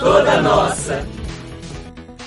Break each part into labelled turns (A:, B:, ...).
A: lelês.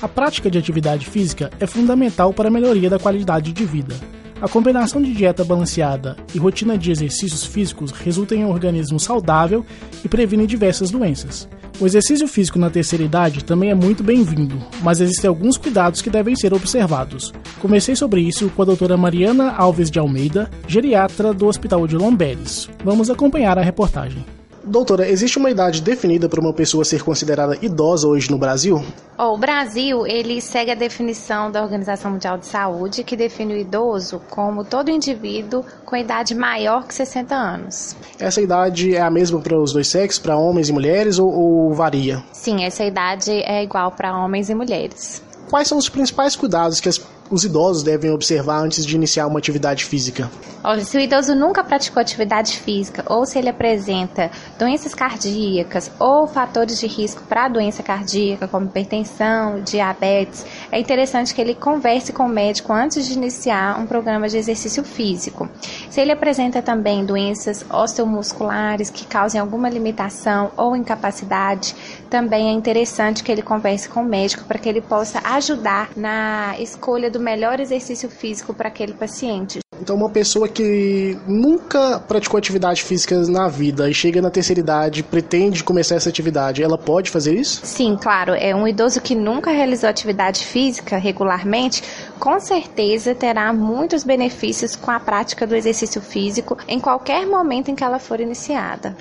B: A prática de atividade física é fundamental para a melhoria da qualidade de vida. A combinação de dieta balanceada e rotina de exercícios físicos resulta em um organismo saudável e previne diversas doenças. O exercício físico na terceira idade também é muito bem-vindo, mas existem alguns cuidados que devem ser observados. Comecei sobre isso com a doutora Mariana Alves de Almeida, geriatra do Hospital de Lomberes. Vamos acompanhar a reportagem. Doutora, existe uma idade definida para uma pessoa ser considerada idosa hoje no Brasil?
C: Ó, o Brasil, ele segue a definição da Organização Mundial de Saúde, que define o idoso como todo indivíduo com idade maior que 60 anos.
B: Essa idade é a mesma para os dois sexos, para homens e mulheres, ou, ou varia?
C: Sim, essa idade é igual para homens e mulheres.
B: Quais são os principais cuidados que as- os idosos devem observar antes de iniciar uma atividade física?
C: Olha, se o idoso nunca praticou atividade física ou se ele apresenta doenças cardíacas ou fatores de risco para doença cardíaca, como hipertensão, diabetes, é interessante que ele converse com o médico antes de iniciar um programa de exercício físico. Se ele apresenta também doenças osteomusculares que causem alguma limitação ou incapacidade, também é interessante que ele converse com o médico para que ele possa ajudar na escolha do melhor exercício físico para aquele paciente.
B: Então, uma pessoa que nunca praticou atividade física na vida e chega na terceira idade, pretende começar essa atividade, ela pode fazer isso?
C: Sim, claro, é um idoso que nunca realizou atividade física regularmente, com certeza terá muitos benefícios com a prática do exercício físico em qualquer momento em que ela for iniciada.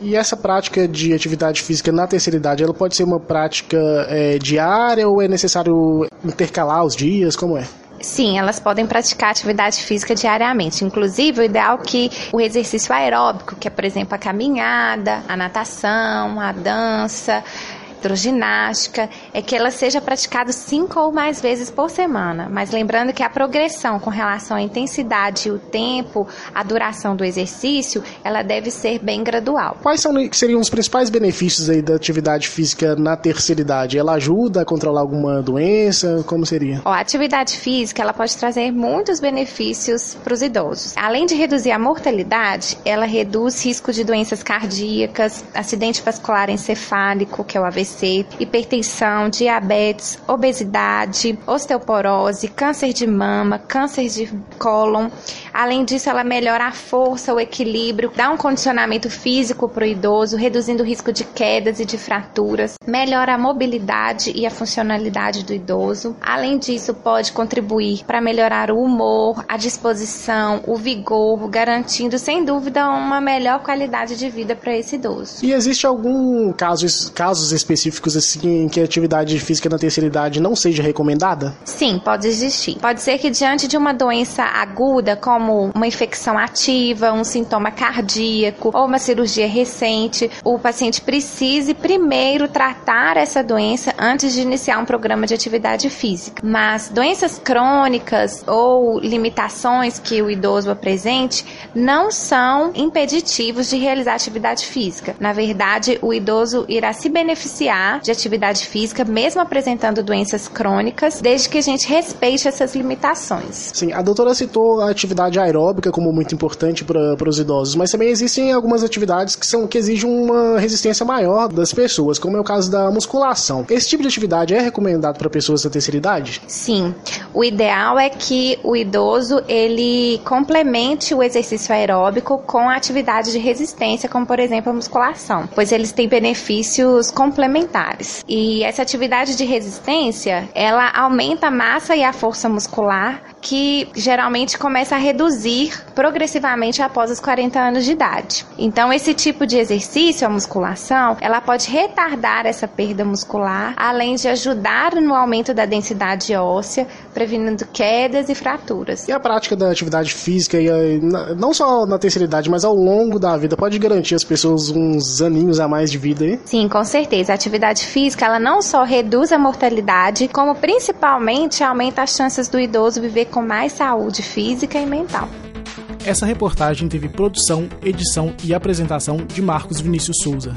B: E essa prática de atividade física na terceira idade, ela pode ser uma prática é, diária ou é necessário intercalar os dias? Como é?
C: Sim, elas podem praticar atividade física diariamente. Inclusive, o ideal é que o exercício aeróbico, que é, por exemplo, a caminhada, a natação, a dança, hidroginástica, é que ela seja praticada cinco ou mais vezes por semana. Mas lembrando que a progressão com relação à intensidade e o tempo, a duração do exercício, ela deve ser bem gradual.
B: Quais são, seriam os principais benefícios aí da atividade física na terceira idade? Ela ajuda a controlar alguma doença? Como seria?
C: Ó, a atividade física ela pode trazer muitos benefícios para os idosos. Além de reduzir a mortalidade, ela reduz risco de doenças cardíacas, acidente vascular encefálico, que é o AVC, hipertensão, diabetes, obesidade, osteoporose, câncer de mama, câncer de cólon. Além disso, ela melhora a força, o equilíbrio, dá um condicionamento físico para o idoso, reduzindo o risco de quedas e de fraturas, melhora a mobilidade e a funcionalidade do idoso. Além disso, pode contribuir para melhorar o humor, a disposição, o vigor, garantindo sem dúvida uma melhor qualidade de vida para esse idoso.
B: E existe algum caso, casos específicos assim em que a atividade física na terceira idade não seja recomendada?
C: Sim, pode existir. Pode ser que diante de uma doença aguda, como uma infecção ativa, um sintoma cardíaco ou uma cirurgia recente, o paciente precise primeiro tratar essa doença antes de iniciar um programa de atividade física. Mas doenças crônicas ou limitações que o idoso apresente não são impeditivos de realizar atividade física. Na verdade, o idoso irá se beneficiar de atividade física, mesmo apresentando doenças crônicas, desde que a gente respeite essas limitações.
B: Sim, a doutora citou a atividade aeróbica como muito importante para os idosos, mas também existem algumas atividades que, são, que exigem uma resistência maior das pessoas, como é o caso da musculação. Esse tipo de atividade é recomendado para pessoas da terceira idade?
C: Sim, o ideal é que o idoso ele complemente o exercício aeróbico com a atividade de resistência, como por exemplo a musculação, pois eles têm benefícios complementares. E essa atividade de resistência, ela aumenta a massa e a força muscular, que geralmente começa a reduzir progressivamente após os 40 anos de idade. Então, esse tipo de exercício, a musculação, ela pode retardar essa perda muscular, além de ajudar no aumento da densidade óssea, prevenindo quedas e fraturas.
B: E a prática da atividade física, e a, não só na terceira idade, mas ao longo da vida, pode garantir às pessoas uns aninhos a mais de vida aí?
C: Sim, com certeza. A atividade física, ela não só reduz a mortalidade, como principalmente aumenta as chances do idoso viver com mais saúde física e mental.
B: Essa reportagem teve produção, edição e apresentação de Marcos Vinícius Souza.